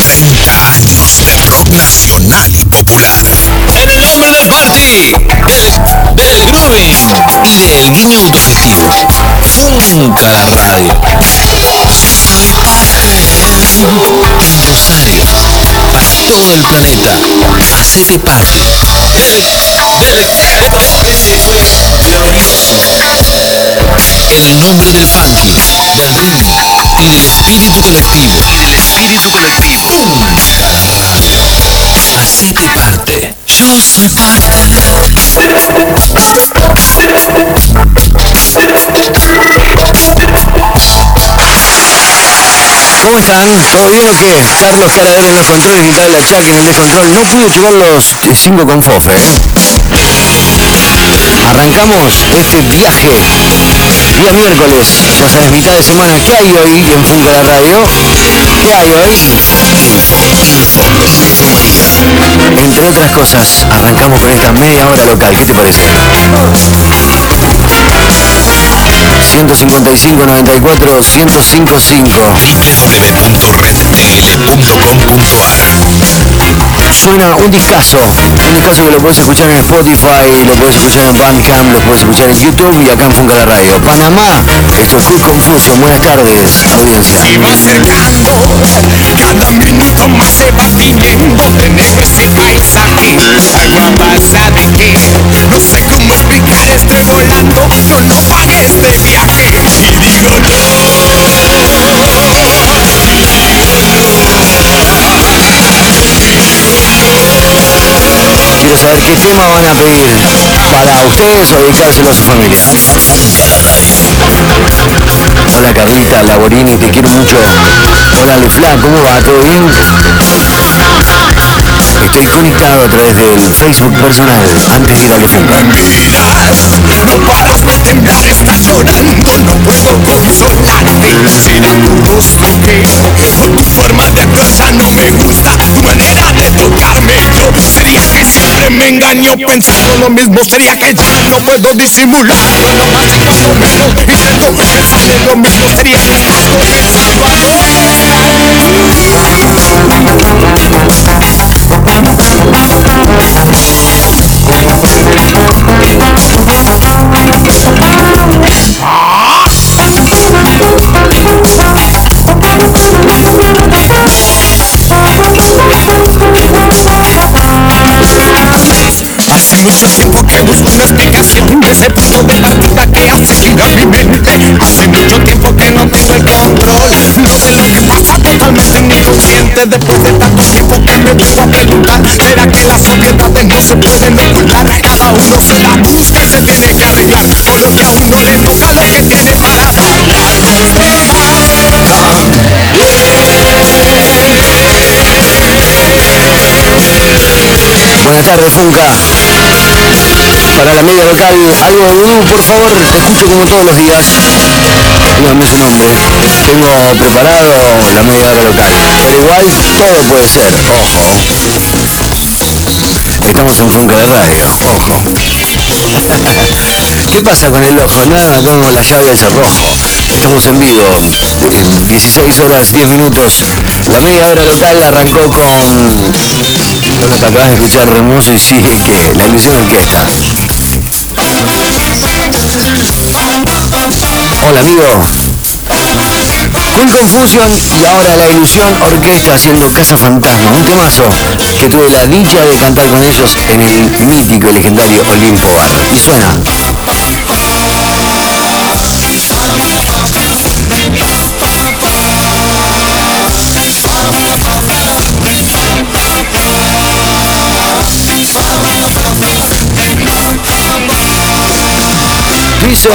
30 años de rock nacional y popular. En el nombre del party, del, del y del guiño auditivo. Funca la radio. Soy parte del Rosario. Para todo el planeta. Hacete parte del, del ecléctico glorioso. El nombre del funky, del groovy y del espíritu colectivo. Y del espíritu colectivo. La radio. Hacete parte. Yo soy parte. ¿Cómo están? ¿Todo bien o qué? Carlos Caradero en los controles, Vital Achaque en el descontrol. No pude llevar los 5 con Fofe. ¿eh? Arrancamos este viaje. Día miércoles, ya sabes, mitad de semana. ¿Qué hay hoy en Funca la Radio? ¿Qué hay hoy? Entre otras cosas, arrancamos con esta media hora local. ¿Qué te parece? 155 94 1055 www.redtl.com.ar Suena un discazo, un discazo que lo puedes escuchar en Spotify, lo puedes escuchar en Bandcamp, lo puedes escuchar en YouTube y acá en Funca la Radio. Panamá, esto es Good Confusion, buenas tardes, audiencia. se va acercando, cada minuto más se va viniendo de negro ese paisaje. Algo pasa de que no sé cómo explicar, estoy volando, yo no pagué este viaje. Y digo Quiero saber qué tema van a pedir para ustedes o dedicárselo a su familia. Hola Carlita Laborini, te quiero mucho. Hola Lefla, ¿cómo va? ¿Todo bien? Estoy conectado a través del Facebook personal antes de ir a la Funca. no paras de temblar, está llorando, no puedo consolarte. Será tu que tu forma de ya no me gusta, tu manera de tocarme. Yo sería que siempre me engaño pensando lo mismo, sería que ya no puedo disimular. Menos y siento que me sale lo mismo, sería que sigo pensando Hace mucho tiempo que busco una explicación de ese punto de la vida que girar mi mente. Hace mucho tiempo que no tengo el control, no sé lo que pasa totalmente inconsciente. Después de tanto tiempo que me a preguntar, ¿será que las obviedades no se pueden ocultar? Cada uno se la busca y se tiene que arreglar, por lo que a uno le toca lo que tiene para dar. Buenas tardes, Funca. Para la media local, algo de vudú, por favor, te escucho como todos los días. Dígame su nombre. Tengo preparado la media hora local. Pero igual todo puede ser, ojo. Estamos en Funca de Radio, ojo. ¿Qué pasa con el ojo? Nada, tengo la llave del cerrojo. Estamos en vivo, en 16 horas 10 minutos. La media hora local arrancó con lo que acabas de escuchar hermoso y sigue que la ilusión orquesta. Hola amigo. Full Confusion y ahora la ilusión orquesta haciendo Casa Fantasma, un temazo que tuve la dicha de cantar con ellos en el mítico y legendario Olimpo Bar. Y suena. Dice.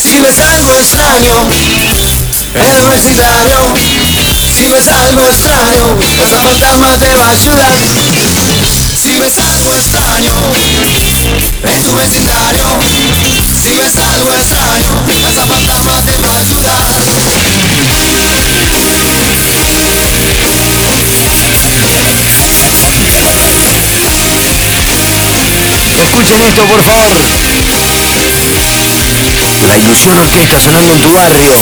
Si ves algo extraño en el vecindario, si ves algo extraño, esa fantasma te va a ayudar. Si ves algo extraño en tu vecindario, si ves algo extraño, esa fantasma te va a ayudar. Escuchen esto por favor. La ilusión orquesta sonando en tu barrio.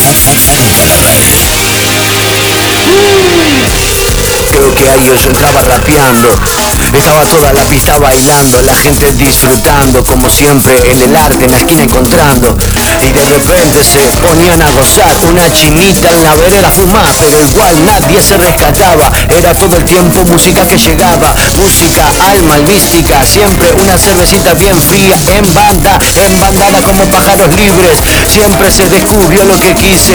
Creo que ahí yo entraba rapeando, estaba toda la pista bailando, la gente disfrutando como siempre en el arte, en la esquina encontrando. Y de repente se ponían a gozar, una chinita en la vereda fumaba, pero igual nadie se rescataba, era todo el tiempo música que llegaba, música alma mística, siempre una cervecita bien fría en banda, en bandada como pájaros libres, siempre se descubrió lo que quise,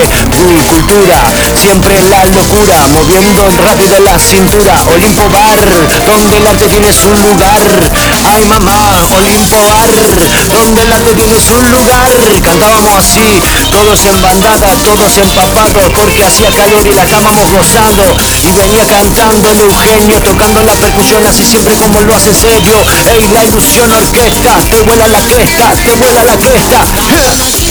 cultura, siempre la locura, moviendo rápido la cintura, Olimpo Bar, donde el arte tiene su lugar. Ay mamá, Olimpo Bar, donde el arte tiene su lugar. Cantábamos así, todos en bandada, todos empapados, porque hacía calor y la estábamos gozando. Y venía cantando el Eugenio, tocando la percusión así siempre como lo hace en serio. Ey, la ilusión orquesta, te vuela la cresta, te vuela la cresta.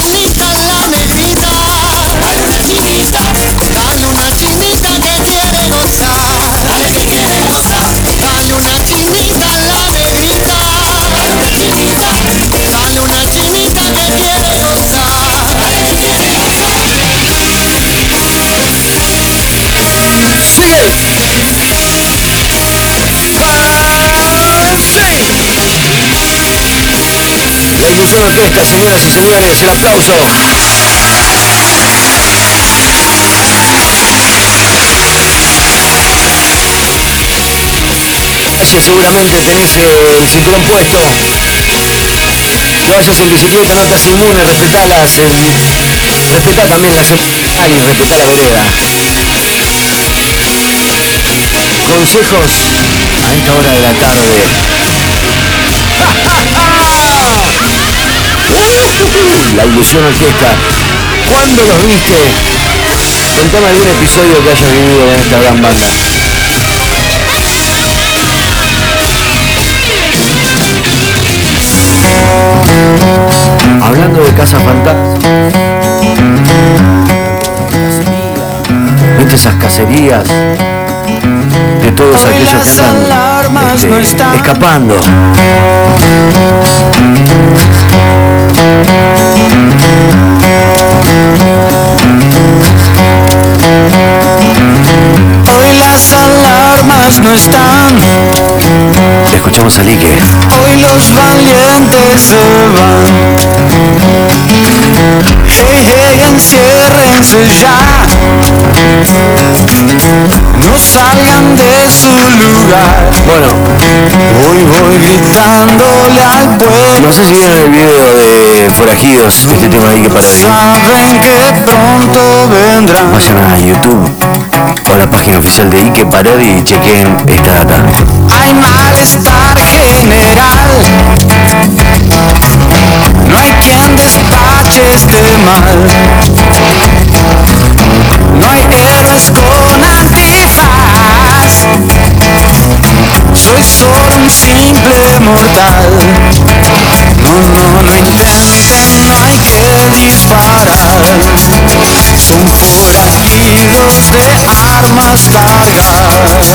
Orquesta, señoras y señores, el aplauso. Gracias, seguramente tenés eh, el cinturón puesto. Que vayas en bicicleta, no te inmune, respetá las. eh, respetá también la vial y respetá la vereda. Consejos a esta hora de la tarde. La ilusión orquesta. ¿Cuándo los viste? Contame algún episodio que hayas vivido en esta gran banda. Hablando de Casa Fantasma. ¿Viste esas cacerías? De todos aquellos que están este, escapando. Lique. hoy los valientes se van. Hey, hey, enciérrense ya. No salgan de su lugar. Bueno, Voy, voy gritándole al pueblo. no sé si vieron el video de Forajidos, este tema de Ike Parodi. Saben que pronto vendrán. Vayan a YouTube o a la página oficial de Ike Parodi y chequen esta data. Hay malestar general. No hay quien despache este mal. No hay héroes con antifaz. Soy solo un simple mortal. No, no, no intenten, no hay que disparar. Son forajidos de armas largas.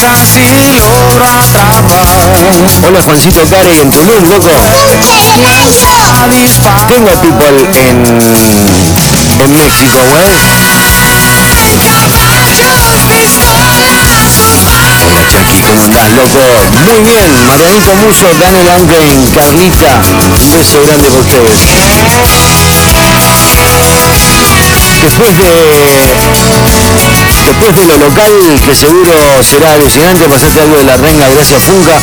Recompensa si logro atrapar Hola Juancito Care en Tulum, loco. Tengo people en, en México, güey. ¿cómo andás, loco? Muy bien, Marianito Muso, Daniel Anglin, Carlita, un beso grande para ustedes. Después de Después de lo local, que seguro será alucinante, pasate algo de la renga, gracias Funka.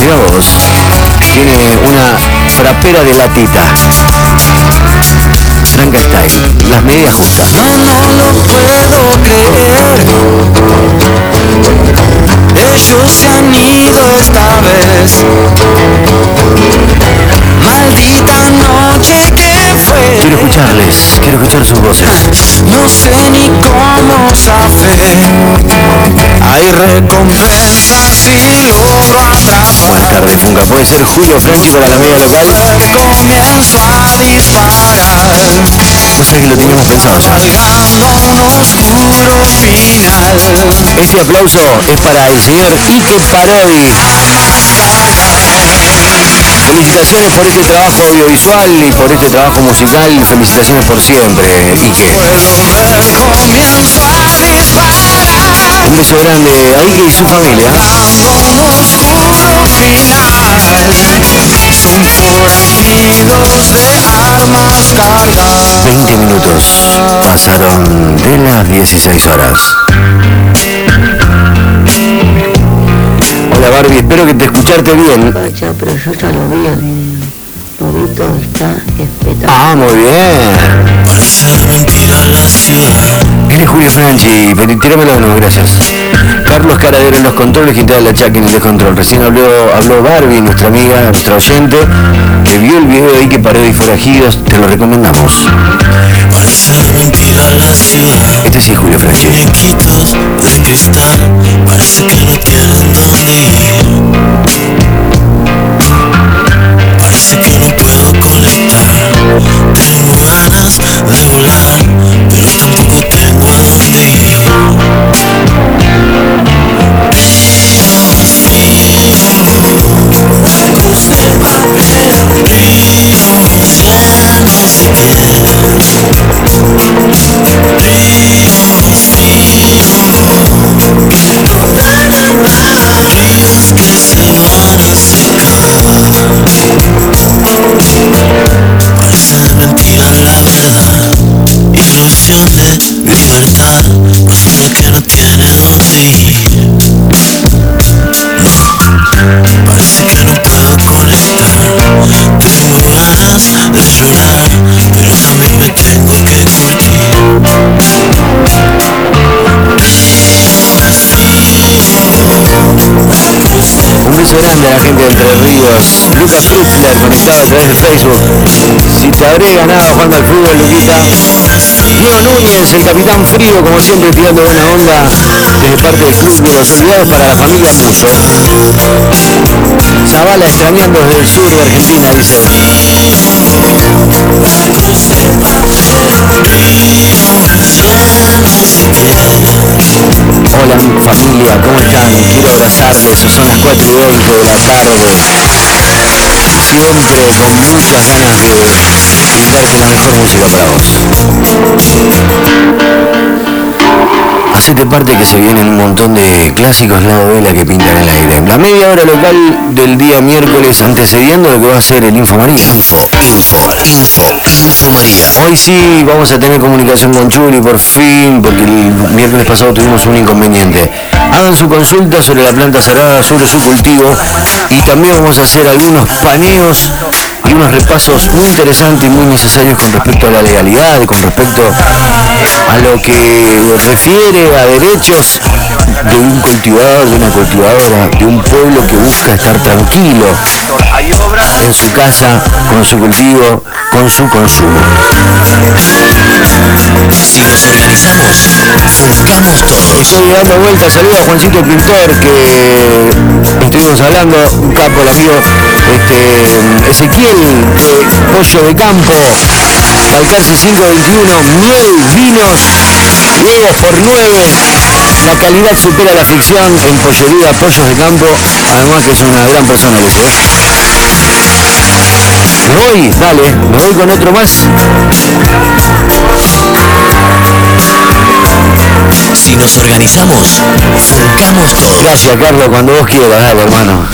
Mira vos, tiene una frapera de latita. Franca Style, las medias justas. No, no lo puedo creer. Ellos se han ido esta vez. Maldita noche que. Quiero escucharles, quiero escuchar sus voces. No sé ni cómo saber. Hay recompensa si logro atrapar. Buenas tardes, Funka. ¿Puede ser Julio Franchi para la media local? Comienzo a disparar. Vos sabés que lo teníamos pensado ya. Llegando a un oscuro final. Este aplauso es para el señor Ike Parodi. Felicitaciones por este trabajo audiovisual y por este trabajo musical. Felicitaciones por siempre, disparar. Un beso grande a Ike y su familia. Cargadas. 20 minutos pasaron de las 16 horas. Barbie, espero que te escucharte bien. Vaya, pero yo ya lo vi el video. Lo vi todo, está espectacular. Ah, muy bien. Parece mentira la ciudad. Él es Julio Franchi, tíramelo de nuevo, gracias. Carlos Caradero en los controles, Quintal la Chaca en el descontrol. Recién habló, habló Barbie, nuestra amiga, nuestra oyente, que vio el video ahí que paró de forajidos, te lo recomendamos. Este es Julio Franchi. Muñequitos de cristal. Parece que no tienen dónde ir. Parece que no puedo conectar. Tengo ganas de volar, pero tampoco tengo a dónde A la gente de Entre Ríos. Lucas Frutzler, conectado a través de Facebook. Si te habré ganado jugando al fútbol, Luquita. Diego Núñez, el capitán frío, como siempre, tirando buena onda desde parte del Club de los Olvidados para la familia Muso. Zavala extrañando desde el sur de Argentina, dice. Hola familia, ¿cómo están? Quiero abrazarles, son las 4 y 20 de la tarde. Siempre con muchas ganas de brindarte la mejor música para vos. Hacete parte que se vienen un montón de clásicos lado vela que pintan el aire. La media hora local del día miércoles antecediendo lo que va a ser el Info María. Info, info, info, info María. Hoy sí vamos a tener comunicación con Churi por fin, porque el miércoles pasado tuvimos un inconveniente. Hagan su consulta sobre la planta cerrada, sobre su cultivo y también vamos a hacer algunos paneos y unos repasos muy interesantes y muy necesarios con respecto a la legalidad, con respecto a lo que refiere a derechos de un cultivador, de una cultivadora, de un pueblo que busca estar tranquilo en su casa, con su cultivo, con su consumo. Si nos organizamos, volcamos todos. Estoy dando vueltas, saludo a Juancito Pintor, que estuvimos hablando, un capo, el amigo este, Ezequiel, de Pollo de Campo, alcance 521, miel, vinos, huevos por 9, la calidad supera la ficción en Pollería Pollos de Campo, además que es una gran persona es. ¿Me voy? Dale, me voy con otro más. Si nos organizamos, volcamos todos. Gracias, Carlos, cuando vos quieras, dale, hermano.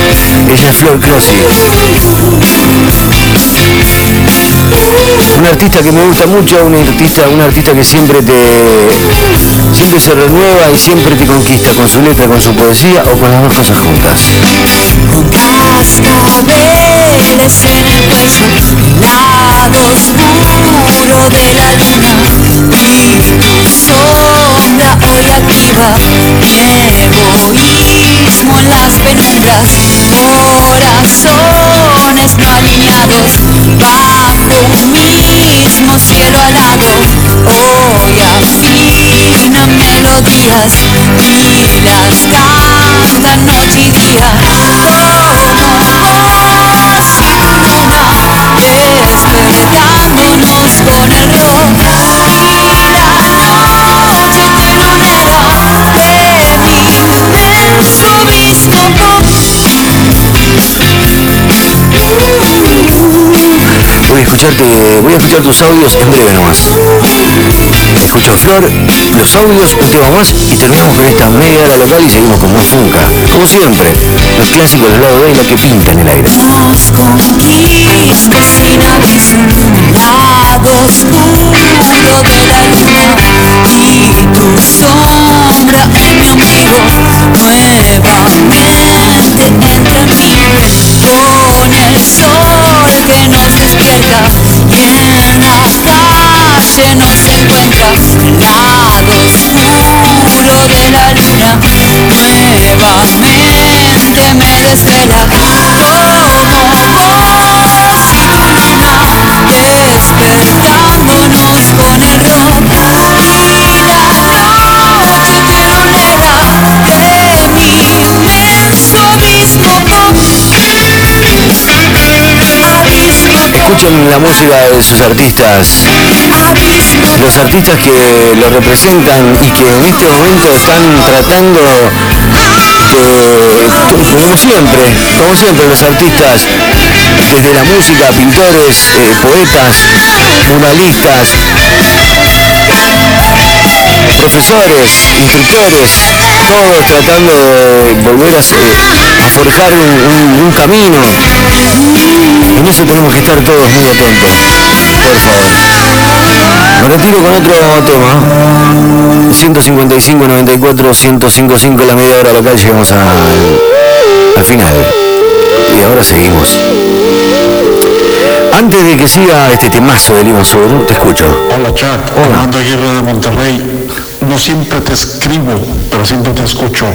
Ella es Flor Crossi. Un artista que me gusta mucho, un artista, un artista que siempre te siempre se renueva y siempre te conquista con su letra, con su poesía o con las dos cosas juntas. Sombra en las penumbras, corazones no alineados bajo un mismo cielo alado, hoy afinan melodías y las cantan noche y día Voy a escuchar tus audios en breve nomás. Escucho Flor, los audios, un tema más y terminamos con esta media hora local y seguimos con más Funka. Como siempre, los clásicos del lado B y la que pinta en el aire. De la mi con el sol que nos despierta y en la calle nos encuentra, lado oscuro de la luna, la música de sus artistas, los artistas que lo representan y que en este momento están tratando como siempre, como siempre los artistas, desde la música, pintores, eh, poetas, muralistas, profesores, instructores, todos tratando de volver a, a forjar un camino. En eso tenemos que estar todos muy atentos, por favor. Me retiro con otro tema. 155, 94, 105, la media hora local, llegamos al, al final. Y ahora seguimos. Antes de que siga este temazo de Lima Sur, te escucho. Hola Chuck, Armando Aguirre de Monterrey. No siempre te escribo, pero siempre te escucho.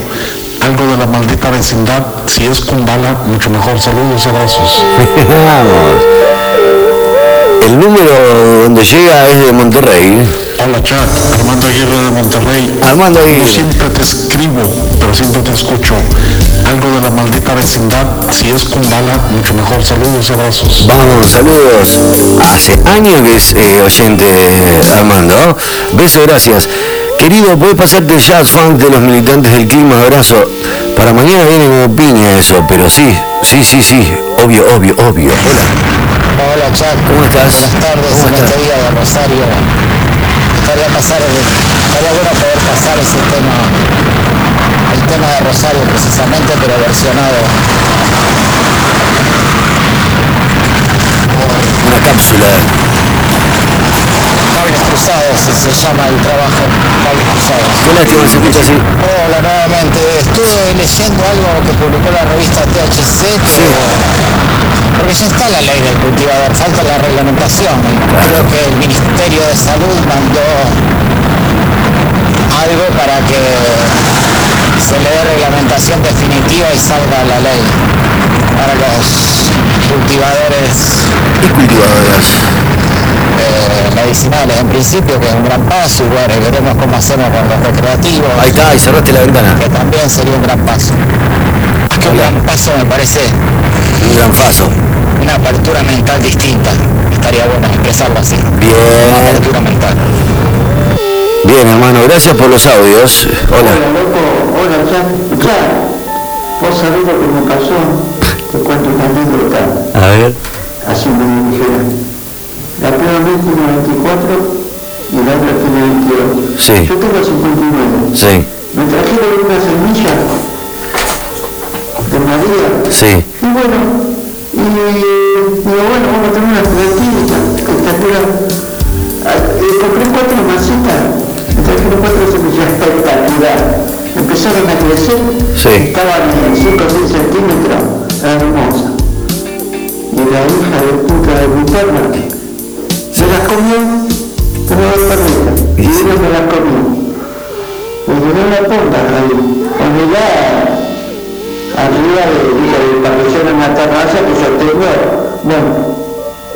Algo de la maldita vecindad, si es con bala, mucho mejor. Saludos, abrazos. Vamos. El número donde llega es de Monterrey. Hola Chuck, Armando Aguirre de Monterrey. Armando No Aguirre. siempre te escribo, pero siempre te escucho. Algo de la maldita vecindad, si es con bala, mucho mejor. Saludos, abrazos. Vamos, saludos. Hace años que es eh, oyente Armando. Beso, gracias. Querido, ¿puedes pasarte jazz funk de los militantes del clima? Abrazo. Para mañana viene como piña eso, pero sí, sí, sí, sí. Obvio, obvio, obvio. Hola. Hola Chuck, ¿Cómo estás? buenas tardes ¿Cómo en estás? este día de Rosario. Estaría, pasar, estaría bueno poder pasar ese tema, el tema de Rosario precisamente, pero versionado. Una cápsula. Cruzados se llama el trabajo, Cables Cruzados. Qué lástima, se escucha así. Hola nuevamente, estuve leyendo algo que publicó la revista THC, porque ya está la ley del cultivador, falta la reglamentación. Creo que el Ministerio de Salud mandó algo para que se le dé reglamentación definitiva y salga la ley para los cultivadores Y cultivadoras. Eh, medicinales en principio, que es un gran paso, y bueno, veremos cómo hacemos con los recreativos Ahí está, y cerraste la ventana. que también sería un gran paso. Más que un gran paso me parece Un gran paso. una apertura mental distinta. Estaría bueno expresarlo así. Una Bien. apertura mental. Bien, hermano, gracias por los audios. Hola. loco, hola, ya, ya, vos sabés lo que me pasó, te cuento una anécdota, A ver. así me dijeron, la primera vez tiene 24 y la otra tiene 22. Sí. Yo tengo 59. Sí, Me trajeron una semilla de María sí. y bueno, y digo, bueno, vamos a tener una plantita. altura. Ah, eh, compré cuatro macetas, me trajeron cuatro semillas espectacular. Empezaron a crecer, Sí. estaban en 5 o 6 centímetros, hermosas. Y la hija de puta de mi perra se las comió, dos perritas, y uno me las comió. Me llenó la punta ahí, cuando ya arriba de, de parrillón en la terraza que yo tengo, bueno,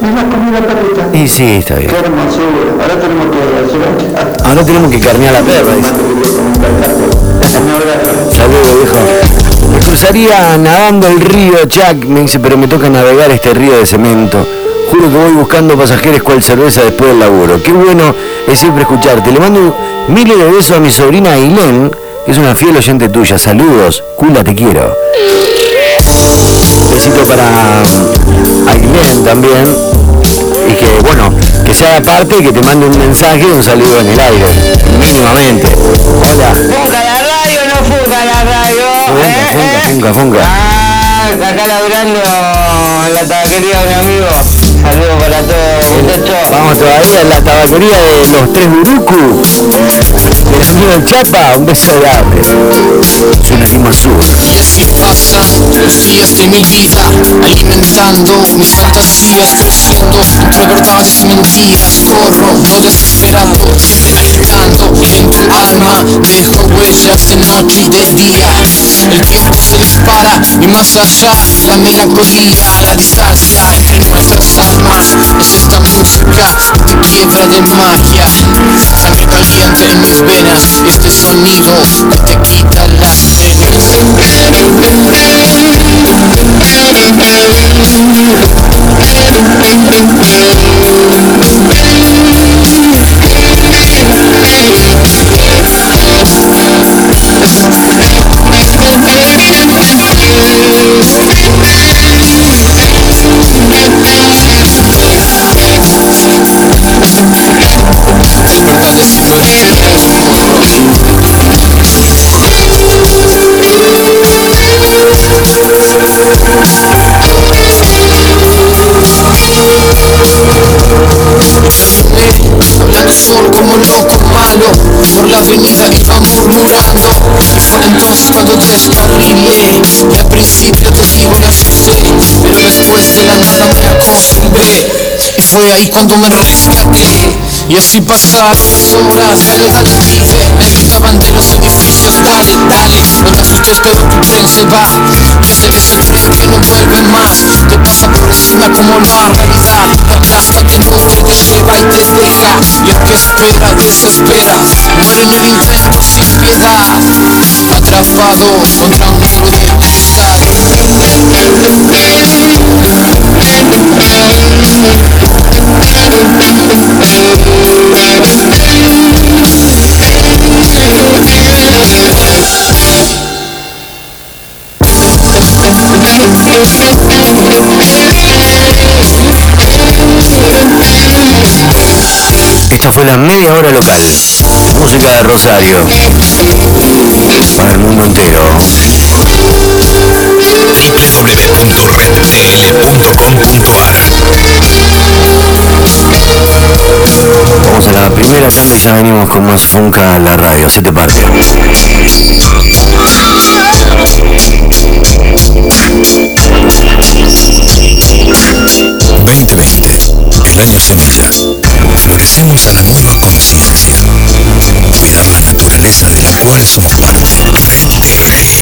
me las comió la perrita. Y sí, está bien. Qué hermosura, ahora tenemos que Ahora tenemos que carnear la perra. Saludos, viejo. Me cruzaría nadando el río, Jack. Me dice, pero me toca navegar este río de cemento. Juro que voy buscando pasajeros cual cerveza después del laburo. Qué bueno es siempre escucharte. Le mando miles de besos a mi sobrina Ailén, que es una fiel oyente tuya. Saludos. Cula, te quiero. Besito para mm, Ailén también. Y que, bueno, que se haga parte y que te mande un mensaje y un saludo en el aire. Mínimamente. Hola. Funca la radio, no funca la radio. Funca, funca, funca, funca. Ah, acá laburando en la tabaquería de un amigo. Saludos para todos, muchachos. Vamos todavía en la tabaquería de los tres Buruku. Del amigo del Chapa, un beso grande. Suena Lima Sur. Y así pasan los días de mi vida Alimentando mis fantasías Creciendo entre verdades y mentiras Corro, no desesperado Siempre agitando lento el alma Dejo huellas de noche y de día El tiempo se dispara y más allá La melancolía, la distancia Entre nuestras almas Es esta música que quiebra de magia Sangre caliente en mis venas. Este sonido que te quita las Hablando Y fue ahí cuando me rescaté y así pasaron las horas, Me gritaban de los edificios, dale, dale No te asustes, pero tu tren se va tren que no vuelve más Te pasa por encima como la realidad Te aplasta, te encoge, te lleva y te deja Y el que espera, desespera Muere en el intento sin piedad. Atrapado contra un muro de cristal Esta fue la media hora local. Música de Rosario. Para el mundo entero. www.redcl.com.ar Vamos a la primera tanda y ya venimos con más Funka a la radio. Se te parte.